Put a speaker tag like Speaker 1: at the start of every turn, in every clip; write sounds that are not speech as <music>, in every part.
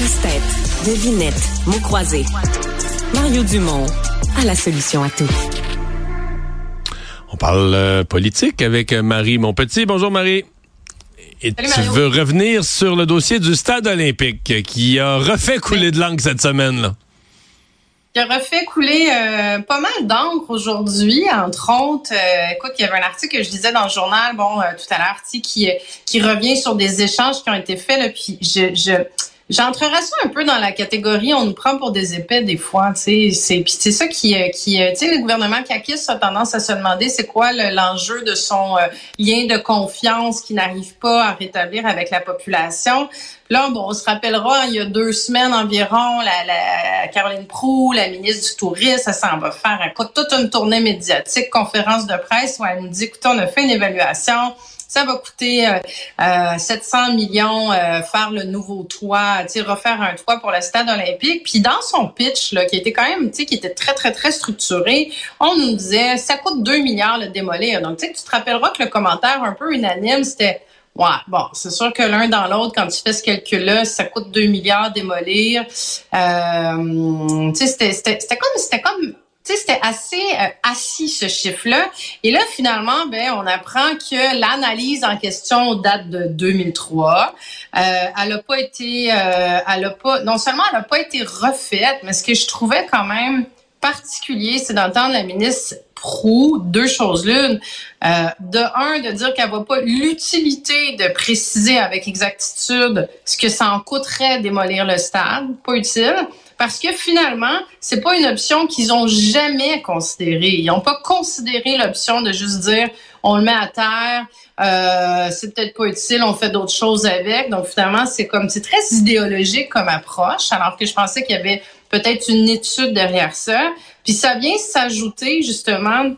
Speaker 1: Casse-tête, devinette, mots croisés. Mario Dumont a la solution à tout.
Speaker 2: On parle euh, politique avec Marie Monpetit. Bonjour Marie. Et tu veux revenir sur le dossier du stade olympique qui a refait couler de langue cette semaine. Là
Speaker 3: qui a refait couler euh, pas mal d'encre aujourd'hui, entre autres. Euh, écoute, il y avait un article que je lisais dans le journal, bon, euh, tout à l'heure, qui qui revient sur des échanges qui ont été faits. Là, puis je, je J'entrerais ça un peu dans la catégorie on nous prend pour des épais des fois, tu sais, c'est puis c'est ça qui qui tu sais le gouvernement Kakis a tendance à se demander c'est quoi l'enjeu de son lien de confiance qui n'arrive pas à rétablir avec la population. Là, bon, on se rappellera, il y a deux semaines environ, la, la Caroline Proux, la ministre du Tourisme, ça s'en va faire toute une tournée médiatique, conférence de presse où elle nous dit, écoutez, on a fait une évaluation, ça va coûter euh, 700 euh, millions euh, faire le nouveau toit, tu refaire un toit pour le stade olympique. Puis dans son pitch, là, qui était quand même, tu sais, qui était très, très, très structuré, on nous disait, ça coûte 2 milliards le démolir. Donc, tu sais, tu te rappelleras que le commentaire un peu unanime, c'était Ouais, bon, c'est sûr que l'un dans l'autre, quand tu fais ce calcul-là, ça coûte 2 milliards démolir. Euh, tu sais, c'était comme, c'était comme, c'était assez euh, assis ce chiffre-là. Et là, finalement, ben, on apprend que l'analyse en question date de 2003. Euh, elle a pas été, euh, elle a pas, non seulement elle a pas été refaite, mais ce que je trouvais quand même particulier, c'est d'entendre la ministre Prou deux choses l'une. De un, de dire qu'elle voit pas l'utilité de préciser avec exactitude ce que ça en coûterait démolir le stade, pas utile. Parce que finalement, c'est pas une option qu'ils ont jamais considérée. Ils n'ont pas considéré l'option de juste dire on le met à terre, euh, c'est peut-être pas utile, on fait d'autres choses avec. Donc finalement, c'est comme c'est très idéologique comme approche, alors que je pensais qu'il y avait peut-être une étude derrière ça. Puis ça vient s'ajouter justement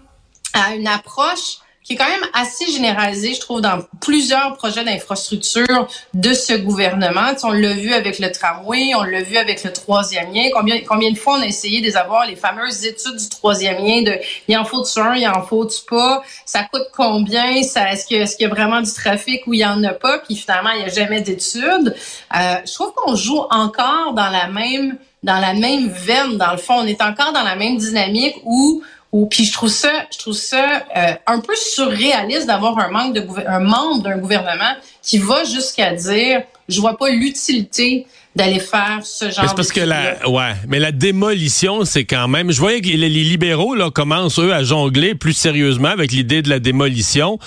Speaker 3: à une approche qui est quand même assez généralisée, je trouve, dans plusieurs projets d'infrastructure de ce gouvernement. on l'a vu avec le tramway, on l'a vu avec le troisième lien. Combien, combien de fois on a essayé d'avoir les fameuses études du troisième lien de il en faut-tu un, il en faut-tu pas, ça coûte combien, ça, est-ce qu'il est y a vraiment du trafic ou il y en a pas, puis finalement, il n'y a jamais d'études. Euh, je trouve qu'on joue encore dans la même dans la même veine, dans le fond. On est encore dans la même dynamique où ou puis je trouve ça, je trouve ça euh, un peu surréaliste d'avoir un manque de un membre d'un gouvernement qui va jusqu'à dire, je vois pas l'utilité d'aller faire ce genre.
Speaker 2: C'est parce que la, ouais, mais la démolition, c'est quand même. Je voyais que les, libéraux là commencent eux à jongler plus sérieusement avec l'idée de la démolition.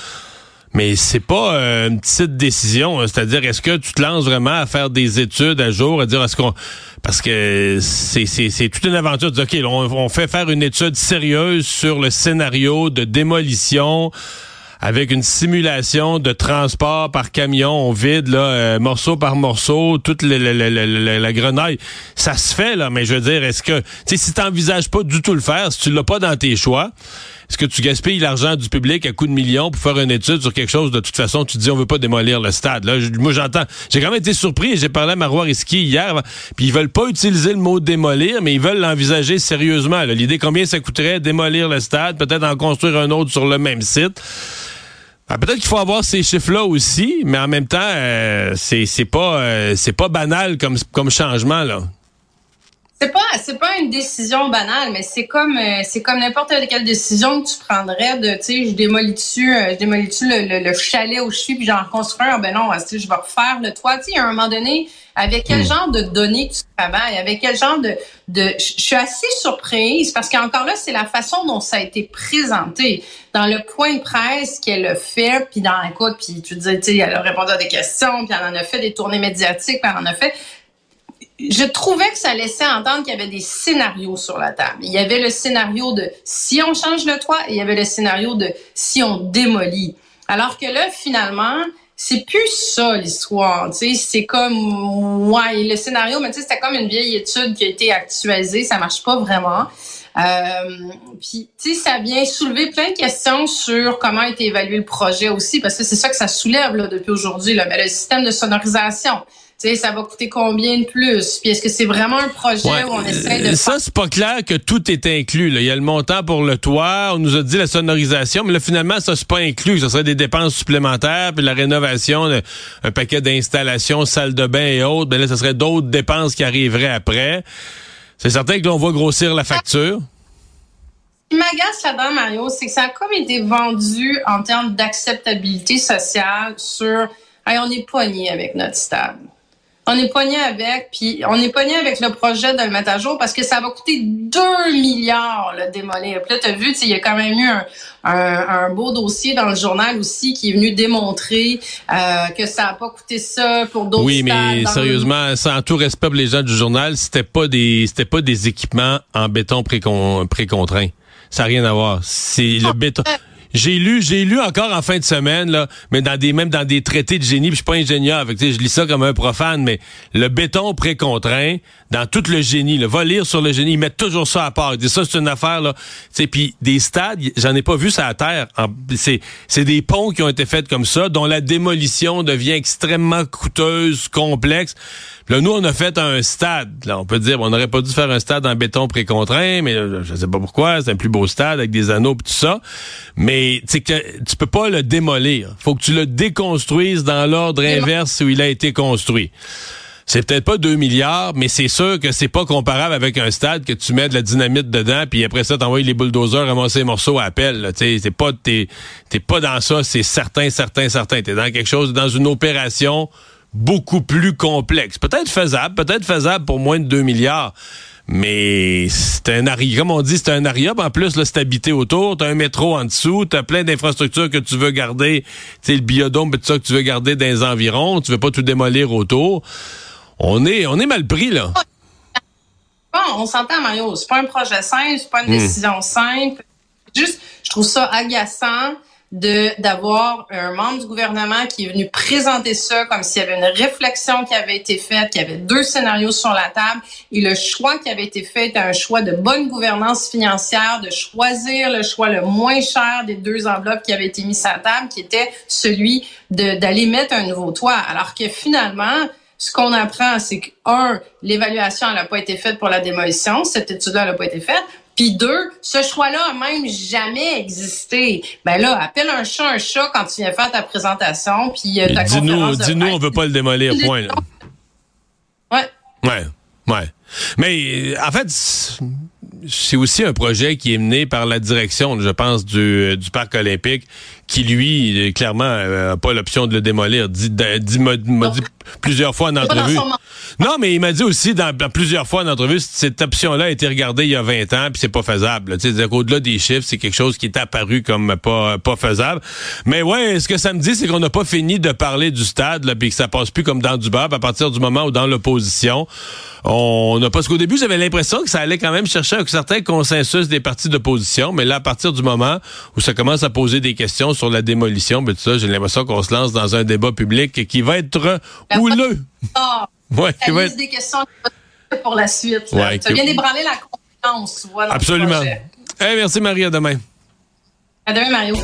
Speaker 2: Mais c'est pas euh, une petite décision, hein. c'est-à-dire est-ce que tu te lances vraiment à faire des études à jour, à dire est-ce qu'on parce que c'est c'est toute une aventure de OK, on, fait faire une étude sérieuse sur le scénario de démolition avec une simulation de transport par camion, on vide là, euh, morceau par morceau, toute la, la, grenaille. Ça se fait, là, mais je veux dire, est-ce que, si tu n'envisages pas du tout le faire, si tu l'as pas dans tes choix, est-ce que tu gaspilles l'argent du public à coups de millions pour faire une étude sur quelque chose? De toute façon, tu te dis on veut pas démolir le stade. Là, moi j'entends, j'ai quand même été surpris, j'ai parlé à Marois Risky hier, puis ils veulent pas utiliser le mot démolir, mais ils veulent l'envisager sérieusement. L'idée combien ça coûterait démolir le stade, peut-être en construire un autre sur le même site. Ah, peut-être qu'il faut avoir ces chiffres-là aussi, mais en même temps, euh, c'est pas euh, c'est pas banal comme comme changement là.
Speaker 3: C'est pas c'est pas une décision banale, mais c'est comme euh, c'est comme n'importe quelle décision que tu prendrais de tu sais je démolis dessus euh, je démolis dessus le, le, chalet où je suis puis j'en reconstruis un ben non je vais refaire le toit? Tu sais à un moment donné avec quel hmm. genre de données tu travailles? Avec quel genre de de je suis assez surprise parce qu'encore là c'est la façon dont ça a été présenté. Dans le point de presse qu'elle a fait puis dans écoute puis tu dis tu sais elle a répondu à des questions puis elle en a fait des tournées médiatiques puis elle en a fait je trouvais que ça laissait entendre qu'il y avait des scénarios sur la table. Il y avait le scénario de si on change le toit et il y avait le scénario de si on démolit. Alors que là, finalement, c'est plus ça l'histoire. C'est comme ouais, le scénario, mais c'était comme une vieille étude qui a été actualisée. Ça marche pas vraiment. Euh, puis, tu sais, ça vient soulever plein de questions sur comment a été évalué le projet aussi, parce que c'est ça que ça soulève là, depuis aujourd'hui. Mais le système de sonorisation, ça va coûter combien de plus? Puis est-ce que c'est vraiment un projet où on essaie de...
Speaker 2: Ça, c'est pas clair que tout est inclus. Là. Il y a le montant pour le toit, on nous a dit la sonorisation, mais là, finalement, ça, c'est pas inclus. Ça serait des dépenses supplémentaires, puis la rénovation, un paquet d'installations, salle de bain et autres. Ben là, ça serait d'autres dépenses qui arriveraient après. C'est certain que l'on voit grossir la facture.
Speaker 3: Ce qui m'agace là-dedans, Mario, c'est que ça a comme été vendu en termes d'acceptabilité sociale sur hey, on est poigné avec notre stade on est pogné avec, puis on est pogné avec le projet de le mettre à jour parce que ça va coûter 2 milliards le démolir. Puis là, tu as vu, il y a quand même eu un, beau dossier dans le journal aussi qui est venu démontrer euh, que ça n'a pas coûté ça pour d'autres
Speaker 2: Oui, mais sérieusement, sans tout respect pour les gens du journal, c'était pas des c'était pas des équipements en béton précontraint. Ça n'a rien à voir. C'est le béton. J'ai lu, j'ai lu encore en fin de semaine, là, mais dans des, même dans des traités de génie, je suis pas ingénieur, avec, je lis ça comme un profane, mais le béton précontraint, dans tout le génie, là, va lire sur le génie, ils mettent toujours ça à part. Ils disent ça, c'est une affaire, là. Puis des stades, j'en ai pas vu ça à terre. C'est, c'est des ponts qui ont été faits comme ça, dont la démolition devient extrêmement coûteuse, complexe. Là, nous, on a fait un stade. Là, on peut dire, on n'aurait pas dû faire un stade en béton précontraint, mais euh, je sais pas pourquoi. C'est un plus beau stade avec des anneaux et tout ça. Mais tu que tu peux pas le démolir. Faut que tu le déconstruises dans l'ordre inverse où il a été construit. C'est peut-être pas 2 milliards, mais c'est sûr que c'est pas comparable avec un stade que tu mets de la dynamite dedans, puis après ça, t'envoies les bulldozers ramasser les morceaux à appel. Tu c'est pas, t'es, t'es pas dans ça, c'est certain, certain, certain. T'es dans quelque chose, dans une opération beaucoup plus complexe. Peut-être faisable, peut-être faisable pour moins de 2 milliards. Mais c'est un arium, comme on dit, c'est un arium. En plus, là, c'est habité autour. T'as un métro en dessous. T'as plein d'infrastructures que tu veux garder. Tu le biodôme, tout ça que tu veux garder dans les environs. Tu veux pas tout démolir autour. On est, on est mal pris, là.
Speaker 3: Bon, on s'entend, Mario. C'est pas un projet simple, c'est pas une hmm. décision simple. Juste, je trouve ça agaçant de d'avoir un membre du gouvernement qui est venu présenter ça comme s'il y avait une réflexion qui avait été faite, qu'il y avait deux scénarios sur la table et le choix qui avait été fait était un choix de bonne gouvernance financière, de choisir le choix le moins cher des deux enveloppes qui avaient été mises sur la table, qui était celui d'aller mettre un nouveau toit. Alors que finalement, ce qu'on apprend, c'est que, un, l'évaluation n'a pas été faite pour la démolition, cette étude-là n'a pas été faite. Puis deux, ce choix-là a même jamais existé. Ben là, appelle un chat un chat quand tu viens faire ta présentation, puis euh, ta
Speaker 2: Dis-nous, dis-nous, on veut pas le démolir, point. Là.
Speaker 3: Ouais.
Speaker 2: Ouais, ouais. Mais en fait, c'est aussi un projet qui est mené par la direction, je pense, du, du parc olympique, qui lui, clairement, n'a pas l'option de le démolir. Dit, dit, dit plusieurs fois en entrevue. Non, mais il m'a dit aussi dans, plusieurs fois en entrevue, cette option-là a été regardée il y a 20 ans, puis c'est pas faisable. Tu sais, au-delà des chiffres, c'est quelque chose qui est apparu comme pas pas faisable. Mais ouais, ce que ça me dit, c'est qu'on n'a pas fini de parler du stade, puis que ça passe plus comme dans du à partir du moment où dans l'opposition, on n'a pas. Parce qu'au début, j'avais l'impression que ça allait quand même chercher un certain consensus des partis d'opposition, mais là, à partir du moment où ça commence à poser des questions sur la démolition, ben tout ça, j'ai l'impression qu'on se lance dans un débat public qui va être houleux.
Speaker 3: Ah, <laughs> ouais, va être... des questions pour la suite. Ouais, ça vient d'ébranler la confiance.
Speaker 2: Absolument.
Speaker 3: Eh,
Speaker 2: merci Marie, à demain.
Speaker 3: À demain, Mario.